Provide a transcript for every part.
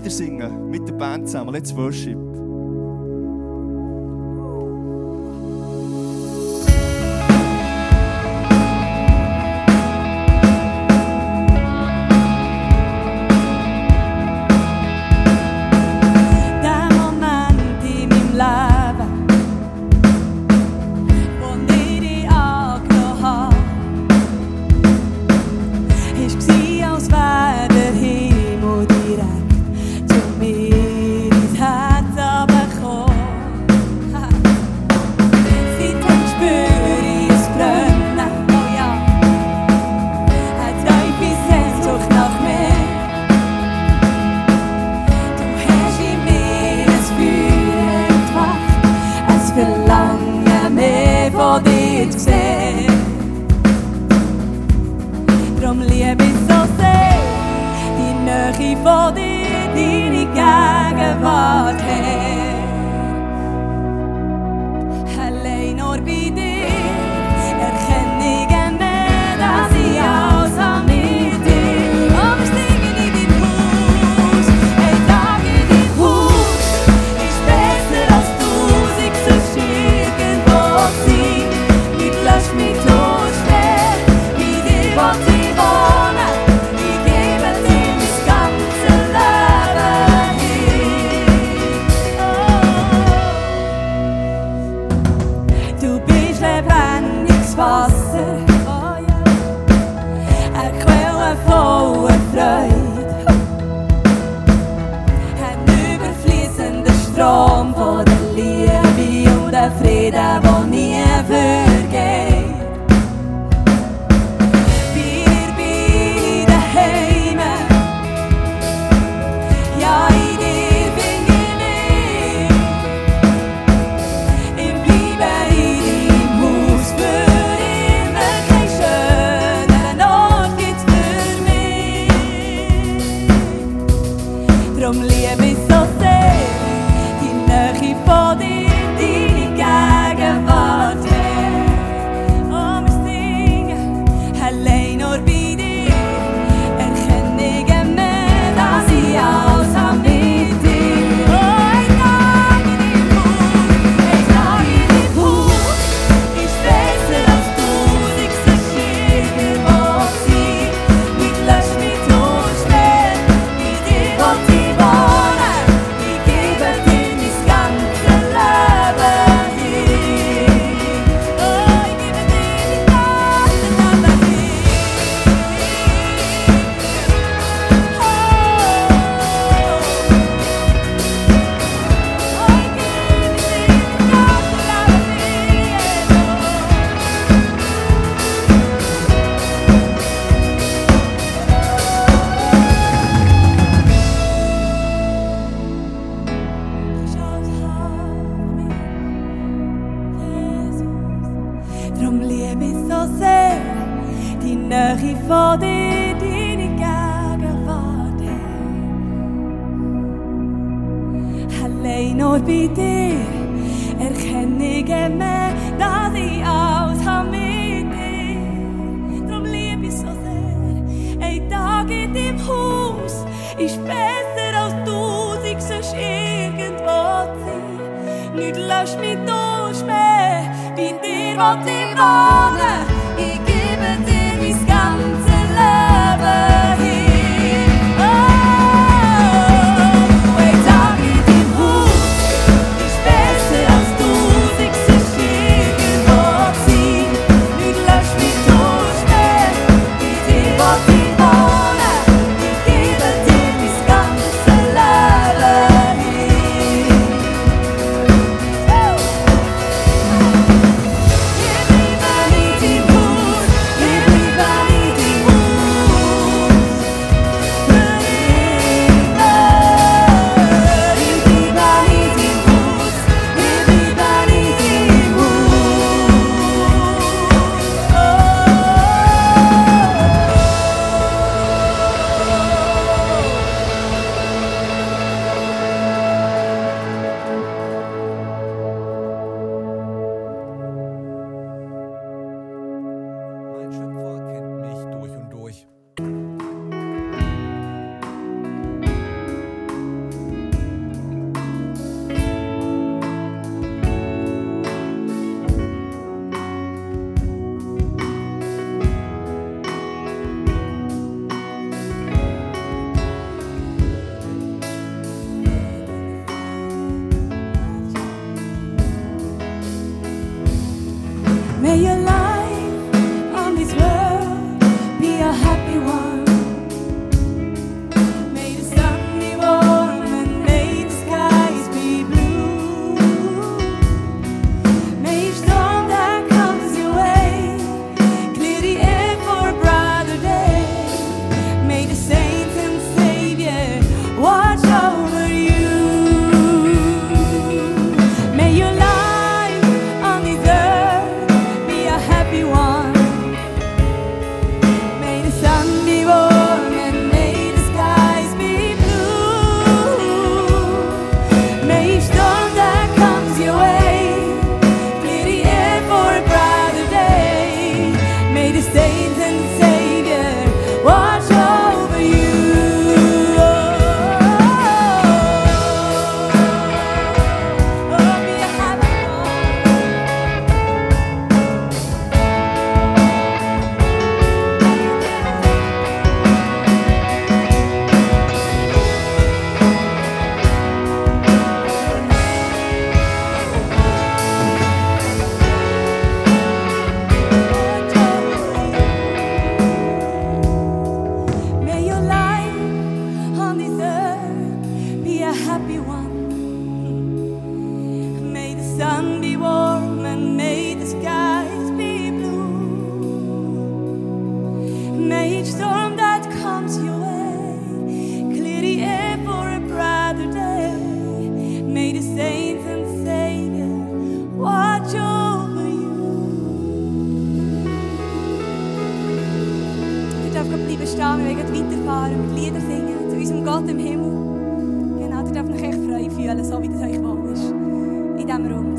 Lieder singen mit der Band zusammen. Let's worship. darum liebe ich so sehr die Nähe von dir, deine Gegenwart. Hey. ist besser als tausend sonst irgendwo zu sein. Nicht lass mich durchschmähen, bin dir was ich wohnen. so wie das euch wohl ist. In diesem Raum.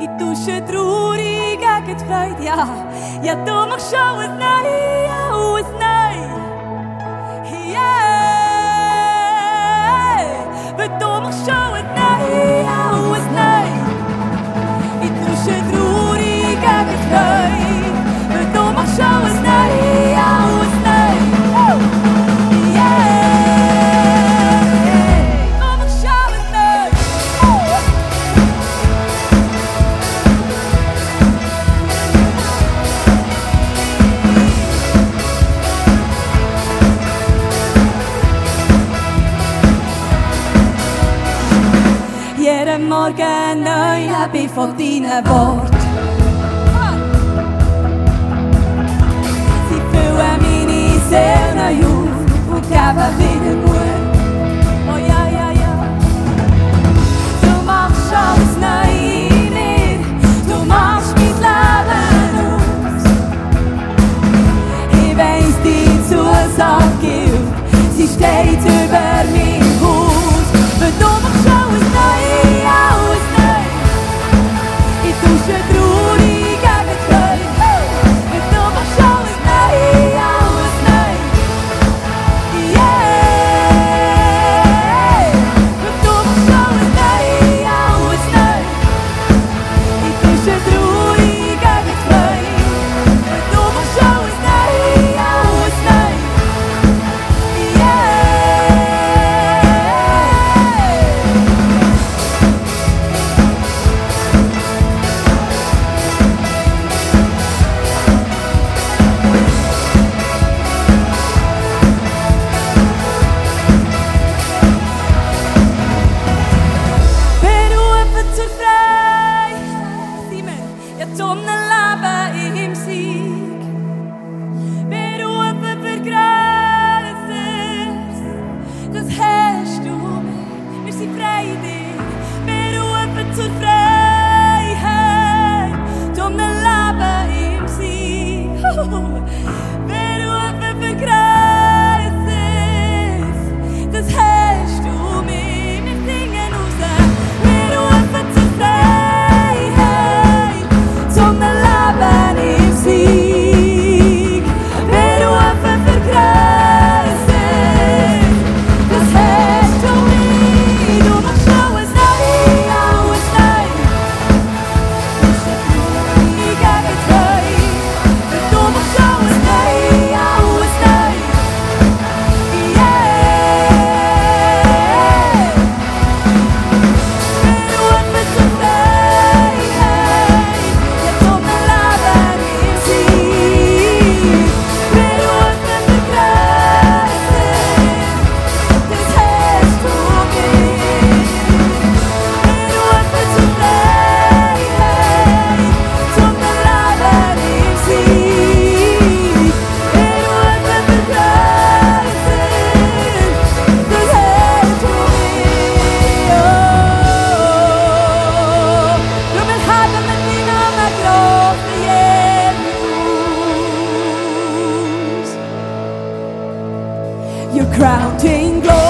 i dusje drur i gaget fraid ja ja do mach schau es nei ja es nei do mach schau es nei ja es mögen neu leben von deinen Worten. Sie füllen meine Seele neu auf und geben wieder Mut. morning glory.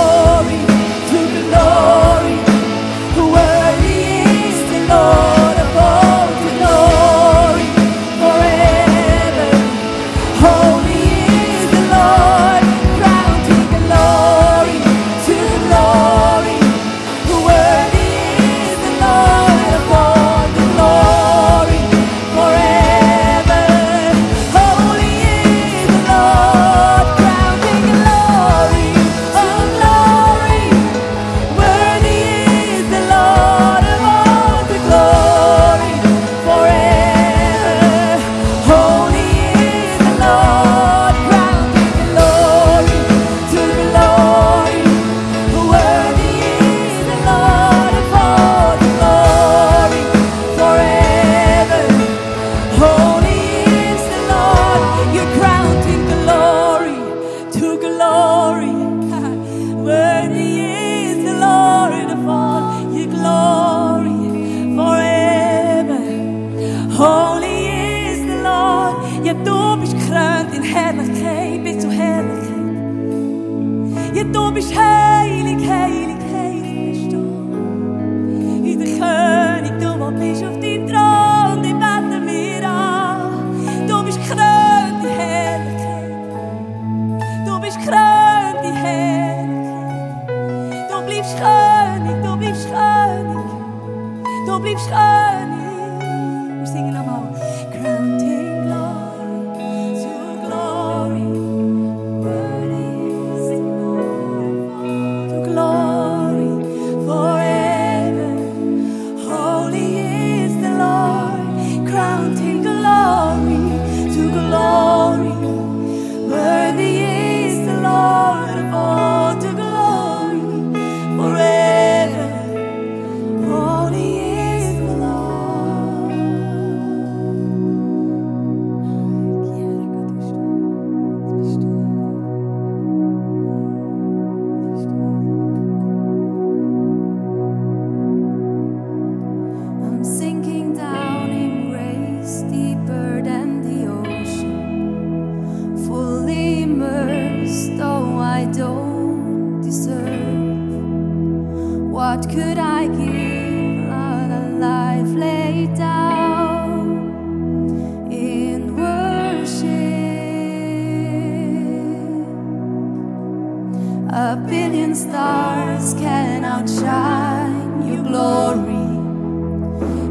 A billion stars can outshine your glory.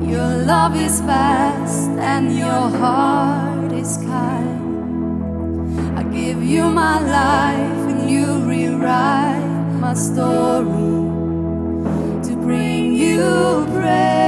Your love is vast and your heart is kind. I give you my life and you rewrite my story to bring you praise.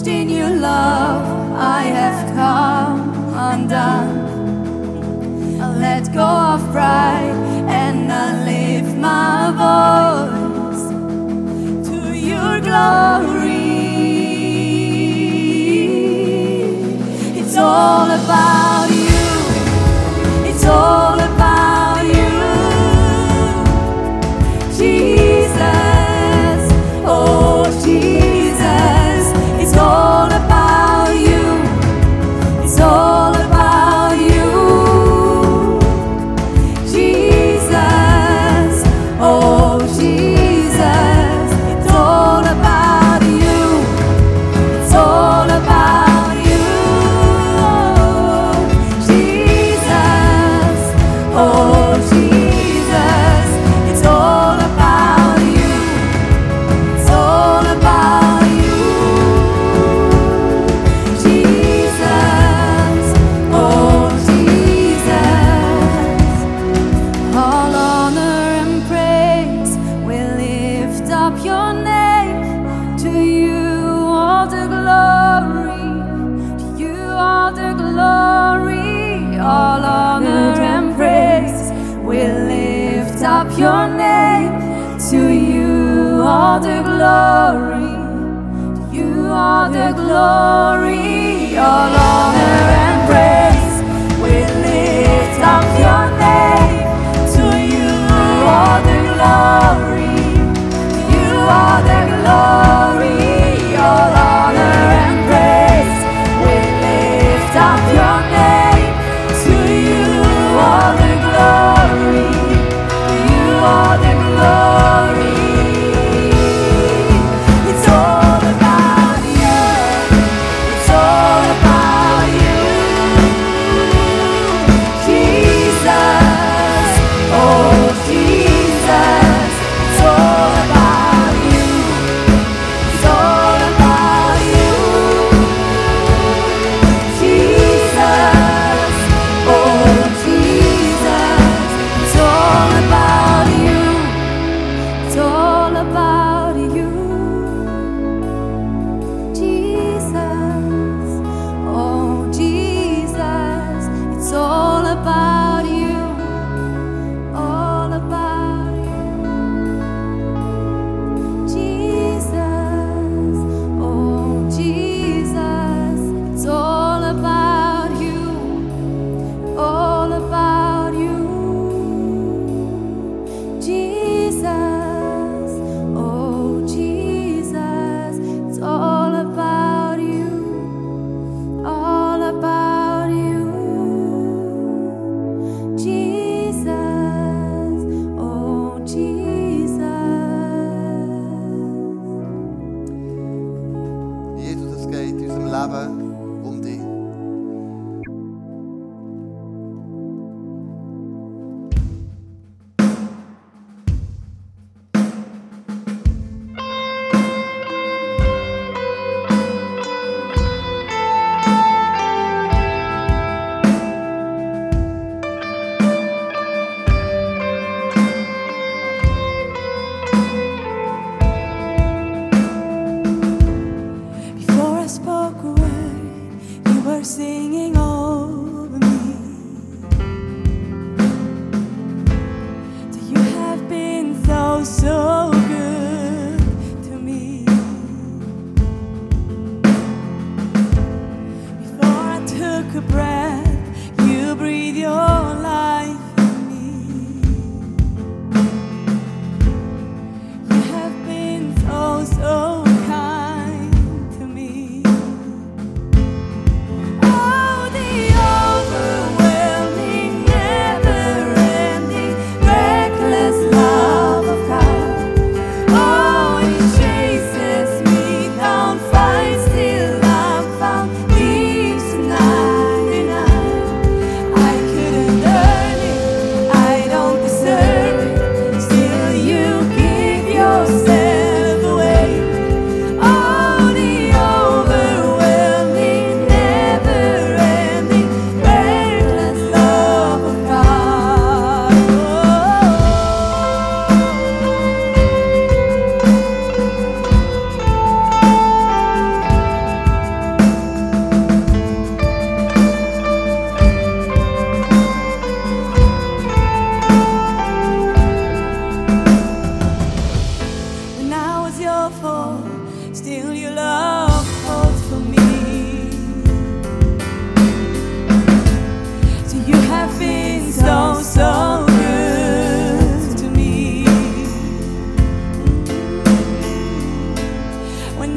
lost in your love, I have come undone. I let go of pride and I lift my voice to your glory. It's all about.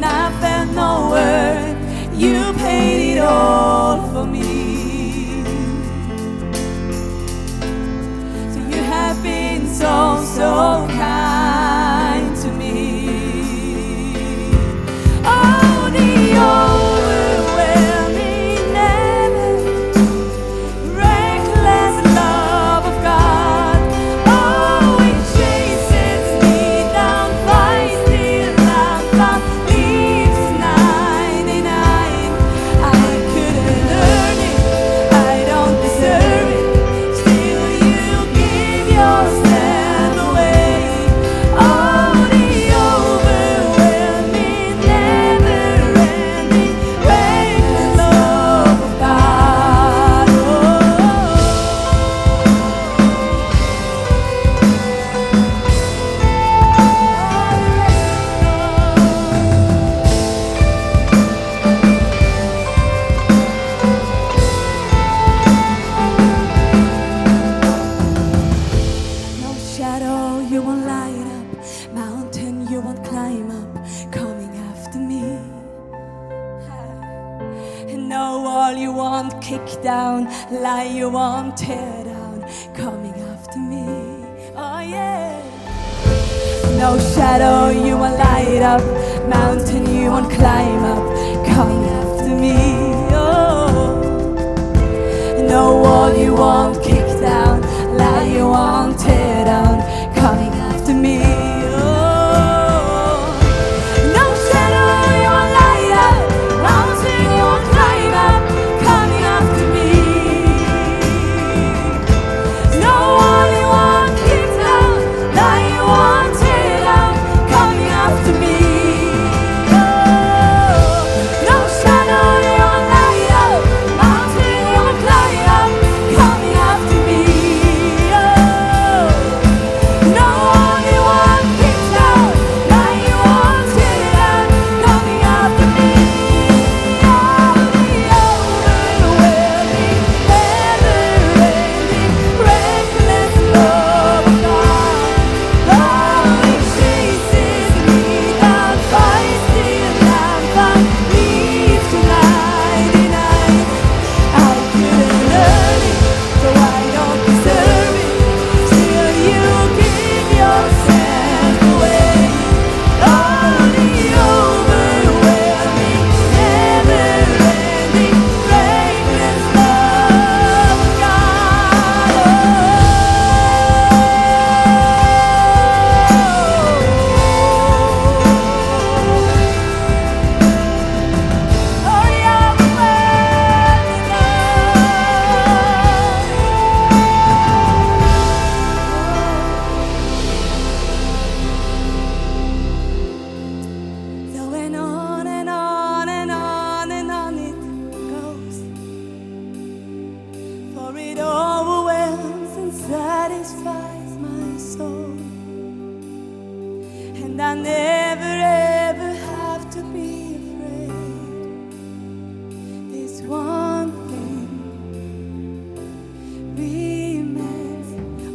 I felt no worth. that you won't tear down coming after me. Oh, yeah. No shadow you won't light up, mountain you won't climb up, coming after me. Oh, no wall you won't kick down, lie you won't.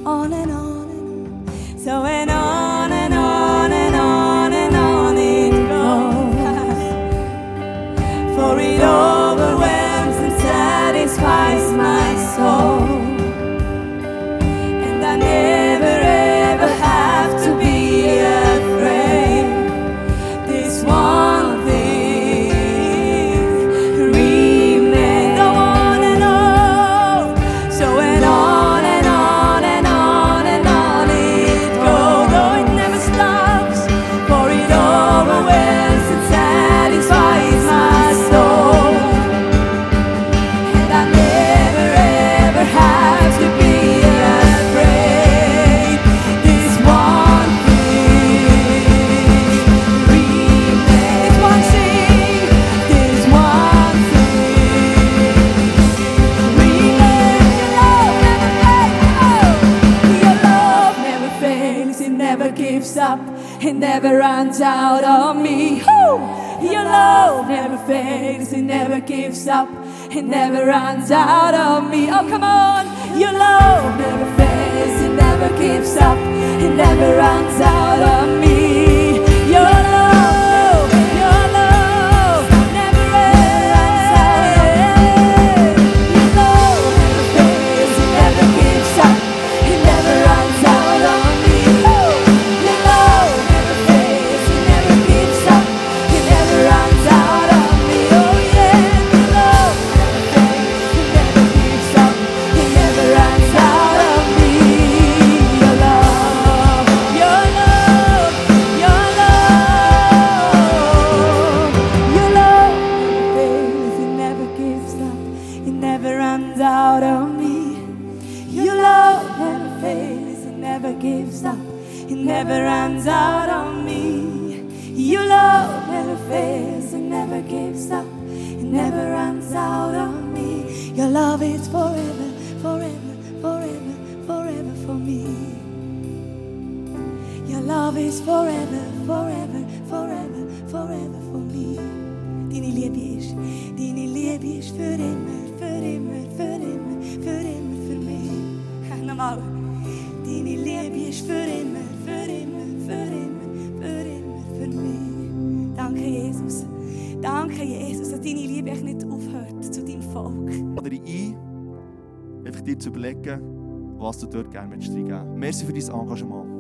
on and on. So and on. It never runs out on me. Woo! Your love never fades, it never gives up, it never runs out on me. Oh, come on! Your love never fades, it never gives up, it never runs out on me. Your einfach dir zu überlegen, was du dort gerne reingeben möchtest. Merci für dein Engagement.